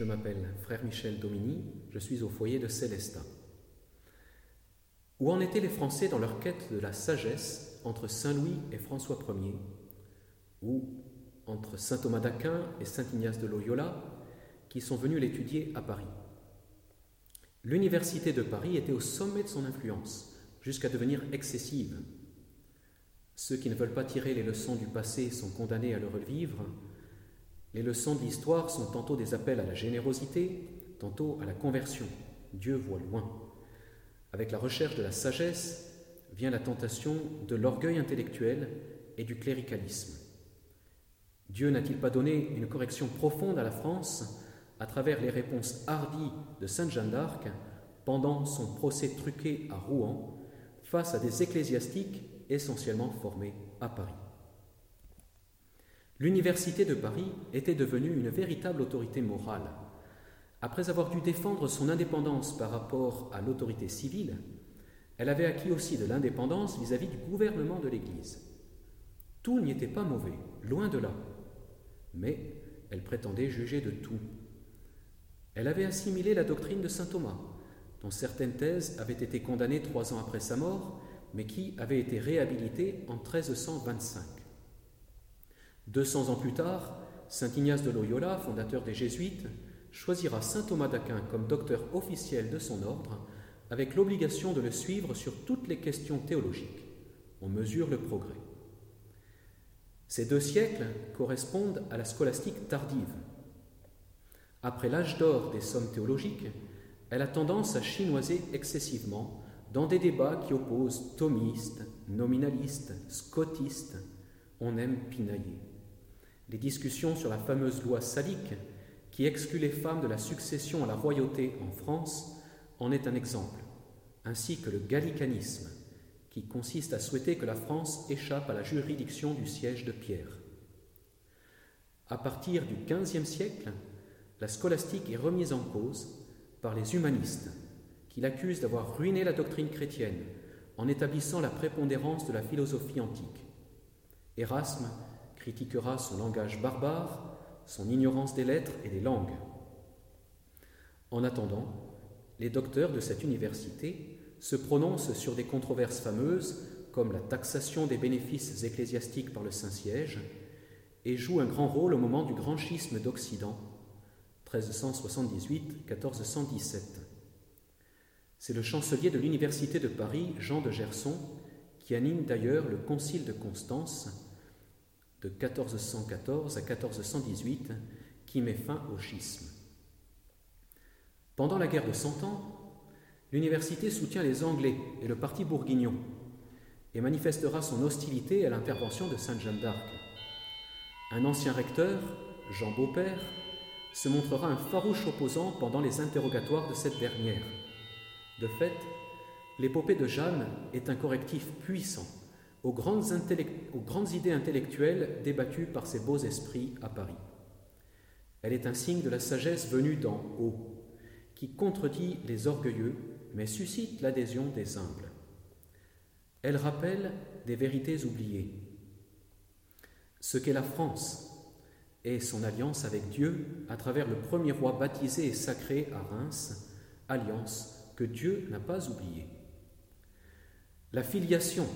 Je m'appelle Frère Michel Domini, je suis au foyer de Célestin. Où en étaient les Français dans leur quête de la sagesse entre Saint Louis et François Ier, ou entre Saint Thomas d'Aquin et Saint Ignace de Loyola, qui sont venus l'étudier à Paris? L'université de Paris était au sommet de son influence, jusqu'à devenir excessive. Ceux qui ne veulent pas tirer les leçons du passé sont condamnés à le revivre. Les leçons de l'histoire sont tantôt des appels à la générosité, tantôt à la conversion. Dieu voit loin. Avec la recherche de la sagesse vient la tentation de l'orgueil intellectuel et du cléricalisme. Dieu n'a-t-il pas donné une correction profonde à la France à travers les réponses hardies de Sainte Jeanne d'Arc pendant son procès truqué à Rouen face à des ecclésiastiques essentiellement formés à Paris? L'Université de Paris était devenue une véritable autorité morale. Après avoir dû défendre son indépendance par rapport à l'autorité civile, elle avait acquis aussi de l'indépendance vis-à-vis du gouvernement de l'Église. Tout n'y était pas mauvais, loin de là, mais elle prétendait juger de tout elle avait assimilé la doctrine de saint Thomas, dont certaines thèses avaient été condamnées trois ans après sa mort, mais qui avait été réhabilitée en 1325. Deux cents ans plus tard, saint Ignace de Loyola, fondateur des Jésuites, choisira saint Thomas d'Aquin comme docteur officiel de son ordre, avec l'obligation de le suivre sur toutes les questions théologiques. On mesure le progrès. Ces deux siècles correspondent à la scolastique tardive, après l'âge d'or des sommes théologiques, elle a tendance à chinoiser excessivement dans des débats qui opposent thomistes, nominalistes, scotistes. On aime pinailler. Les discussions sur la fameuse loi salique, qui exclut les femmes de la succession à la royauté en France, en est un exemple, ainsi que le gallicanisme, qui consiste à souhaiter que la France échappe à la juridiction du siège de Pierre. À partir du XVe siècle, la scolastique est remise en cause par les humanistes, qui l'accusent d'avoir ruiné la doctrine chrétienne en établissant la prépondérance de la philosophie antique. Erasme critiquera son langage barbare, son ignorance des lettres et des langues. En attendant, les docteurs de cette université se prononcent sur des controverses fameuses comme la taxation des bénéfices ecclésiastiques par le Saint-Siège et jouent un grand rôle au moment du grand schisme d'Occident 1378-1417. C'est le chancelier de l'Université de Paris, Jean de Gerson, qui anime d'ailleurs le Concile de Constance de 1414 à 1418, qui met fin au schisme. Pendant la guerre de Cent Ans, l'université soutient les Anglais et le parti bourguignon et manifestera son hostilité à l'intervention de Sainte Jeanne d'Arc. Un ancien recteur, Jean Beaupère, se montrera un farouche opposant pendant les interrogatoires de cette dernière. De fait, l'épopée de Jeanne est un correctif puissant aux grandes, idées intellectuelles débattues par ces beaux esprits à Paris. Elle est un signe de la sagesse venue d'en haut, qui contredit les orgueilleux, mais suscite l'adhésion des humbles. Elle rappelle des vérités oubliées. Ce qu'est la France, et son alliance avec Dieu à travers le premier roi baptisé et sacré à Reims, alliance que Dieu n'a pas oubliée. La filiation,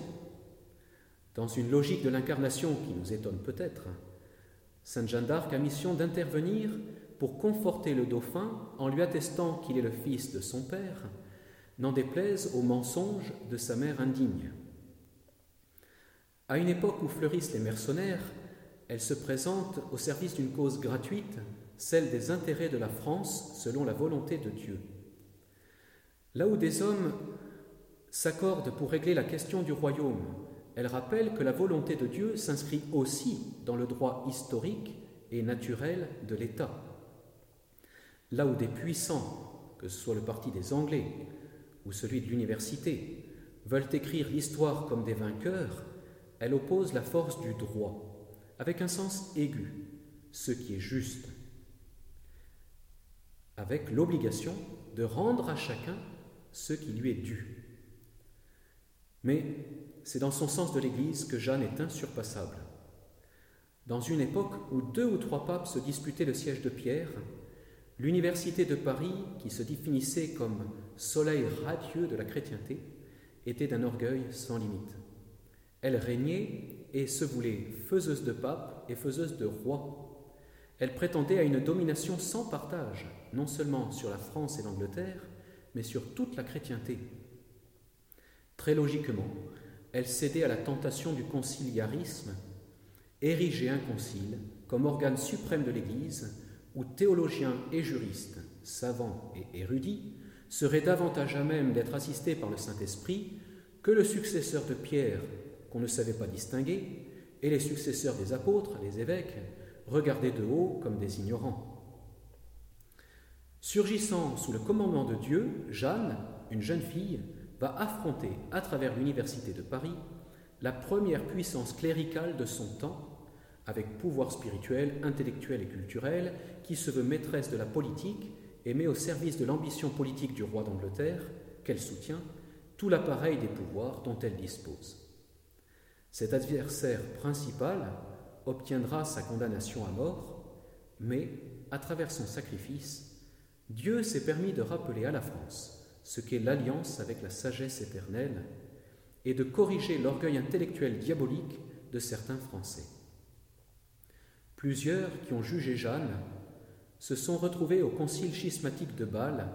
dans une logique de l'incarnation qui nous étonne peut-être, Sainte Jeanne d'Arc a mission d'intervenir pour conforter le dauphin en lui attestant qu'il est le fils de son père, n'en déplaise aux mensonges de sa mère indigne. À une époque où fleurissent les mercenaires, elle se présente au service d'une cause gratuite, celle des intérêts de la France selon la volonté de Dieu. Là où des hommes s'accordent pour régler la question du royaume, elle rappelle que la volonté de Dieu s'inscrit aussi dans le droit historique et naturel de l'État. Là où des puissants, que ce soit le parti des Anglais ou celui de l'université, veulent écrire l'histoire comme des vainqueurs, elle oppose la force du droit avec un sens aigu, ce qui est juste, avec l'obligation de rendre à chacun ce qui lui est dû. Mais c'est dans son sens de l'Église que Jeanne est insurpassable. Dans une époque où deux ou trois papes se disputaient le siège de Pierre, L'université de Paris, qui se définissait comme soleil radieux de la chrétienté, était d'un orgueil sans limite. Elle régnait et se voulait faiseuse de papes et faiseuse de rois. Elle prétendait à une domination sans partage, non seulement sur la France et l'Angleterre, mais sur toute la chrétienté. Très logiquement, elle cédait à la tentation du conciliarisme, ériger un concile comme organe suprême de l'Église, où théologiens et juristes, savants et érudits, seraient davantage à même d'être assistés par le Saint-Esprit que le successeur de Pierre, qu'on ne savait pas distinguer, et les successeurs des apôtres, les évêques, regardés de haut comme des ignorants. Surgissant sous le commandement de Dieu, Jeanne, une jeune fille, va affronter à travers l'Université de Paris la première puissance cléricale de son temps, avec pouvoir spirituel, intellectuel et culturel, qui se veut maîtresse de la politique et met au service de l'ambition politique du roi d'Angleterre, qu'elle soutient, tout l'appareil des pouvoirs dont elle dispose. Cet adversaire principal obtiendra sa condamnation à mort, mais, à travers son sacrifice, Dieu s'est permis de rappeler à la France ce qu'est l'alliance avec la sagesse éternelle et de corriger l'orgueil intellectuel diabolique de certains Français. Plusieurs qui ont jugé Jeanne se sont retrouvés au concile schismatique de Bâle,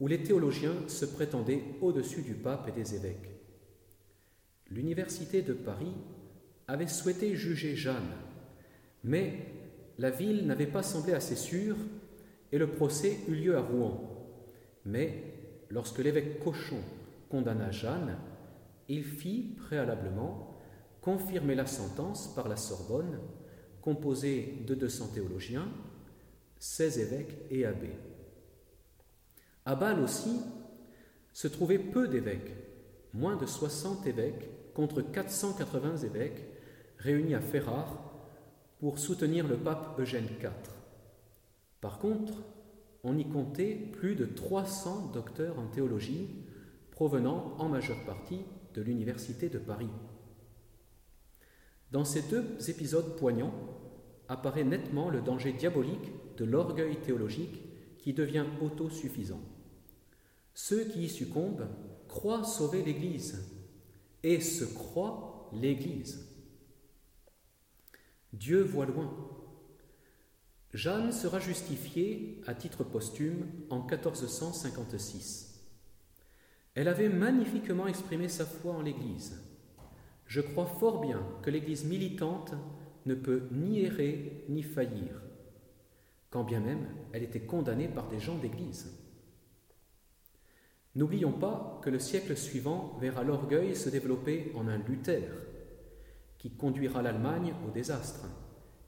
où les théologiens se prétendaient au-dessus du pape et des évêques. L'université de Paris avait souhaité juger Jeanne, mais la ville n'avait pas semblé assez sûre et le procès eut lieu à Rouen. Mais lorsque l'évêque Cochon condamna Jeanne, il fit préalablement confirmer la sentence par la Sorbonne, composée de 200 théologiens, 16 évêques et abbés. À Bâle aussi se trouvaient peu d'évêques, moins de 60 évêques contre 480 évêques réunis à Ferrare pour soutenir le pape Eugène IV. Par contre, on y comptait plus de 300 docteurs en théologie provenant en majeure partie de l'Université de Paris. Dans ces deux épisodes poignants apparaît nettement le danger diabolique de l'orgueil théologique qui devient autosuffisant. Ceux qui y succombent croient sauver l'Église et se croient l'Église. Dieu voit loin. Jeanne sera justifiée à titre posthume en 1456. Elle avait magnifiquement exprimé sa foi en l'Église. Je crois fort bien que l'Église militante ne peut ni errer ni faillir, quand bien même elle était condamnée par des gens d'Église. N'oublions pas que le siècle suivant verra l'orgueil se développer en un Luther, qui conduira l'Allemagne au désastre,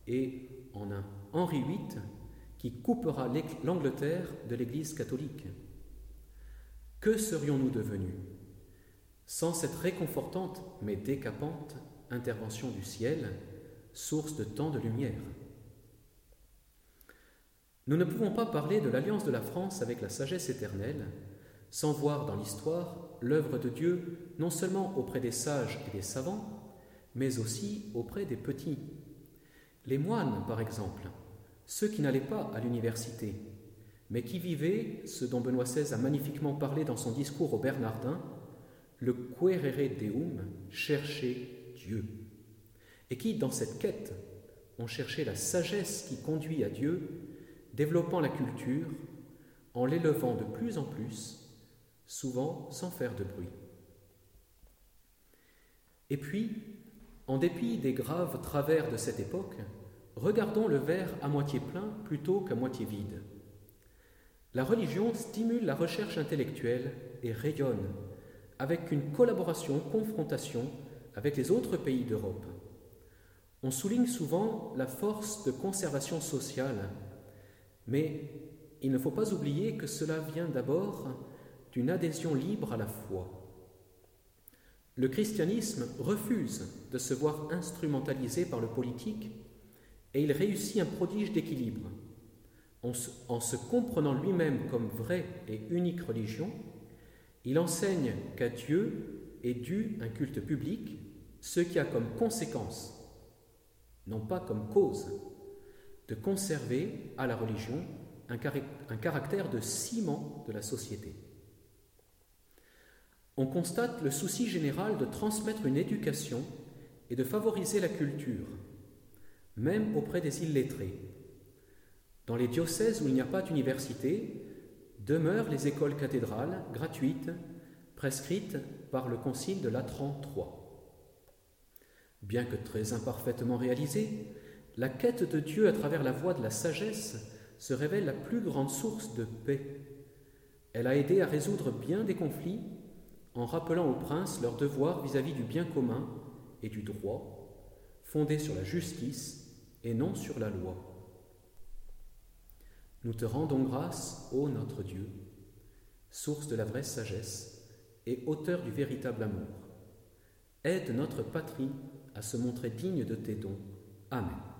et en un Henri VIII, qui coupera l'Angleterre de l'Église catholique. Que serions-nous devenus? Sans cette réconfortante mais décapante intervention du ciel, source de tant de lumière Nous ne pouvons pas parler de l'alliance de la France avec la sagesse éternelle sans voir dans l'histoire l'œuvre de Dieu non seulement auprès des sages et des savants, mais aussi auprès des petits. Les moines, par exemple, ceux qui n'allaient pas à l'université, mais qui vivaient ce dont Benoît XVI a magnifiquement parlé dans son discours aux Bernardins, le querere deum, chercher Dieu, et qui, dans cette quête, ont cherché la sagesse qui conduit à Dieu, développant la culture, en l'élevant de plus en plus, souvent sans faire de bruit. Et puis, en dépit des graves travers de cette époque, regardons le verre à moitié plein plutôt qu'à moitié vide. La religion stimule la recherche intellectuelle et rayonne avec une collaboration, confrontation avec les autres pays d'Europe. On souligne souvent la force de conservation sociale, mais il ne faut pas oublier que cela vient d'abord d'une adhésion libre à la foi. Le christianisme refuse de se voir instrumentalisé par le politique et il réussit un prodige d'équilibre. En, se, comprenant lui-même comme vraie et unique religion, il enseigne qu'à Dieu est dû un culte public, ce qui a comme conséquence, non pas comme cause, de conserver à la religion un, caractère de ciment de la société. On constate le souci général de transmettre une éducation et de favoriser la culture, même auprès des illettrés. Dans les diocèses où il n'y a pas d'université, demeurent les écoles cathédrales gratuites prescrites par le Concile de Latran III. Bien que très imparfaitement réalisée, la quête de Dieu à travers la voie de la sagesse se révèle la plus grande source de paix. Elle a aidé à résoudre bien des conflits en rappelant aux princes leur devoir vis-à-vis -vis du bien commun et du droit, fondé sur la justice et non sur la loi. Nous te rendons grâce, ô notre Dieu, source de la vraie sagesse et auteur du véritable amour. Aide notre patrie à se montrer digne de tes dons. Amen.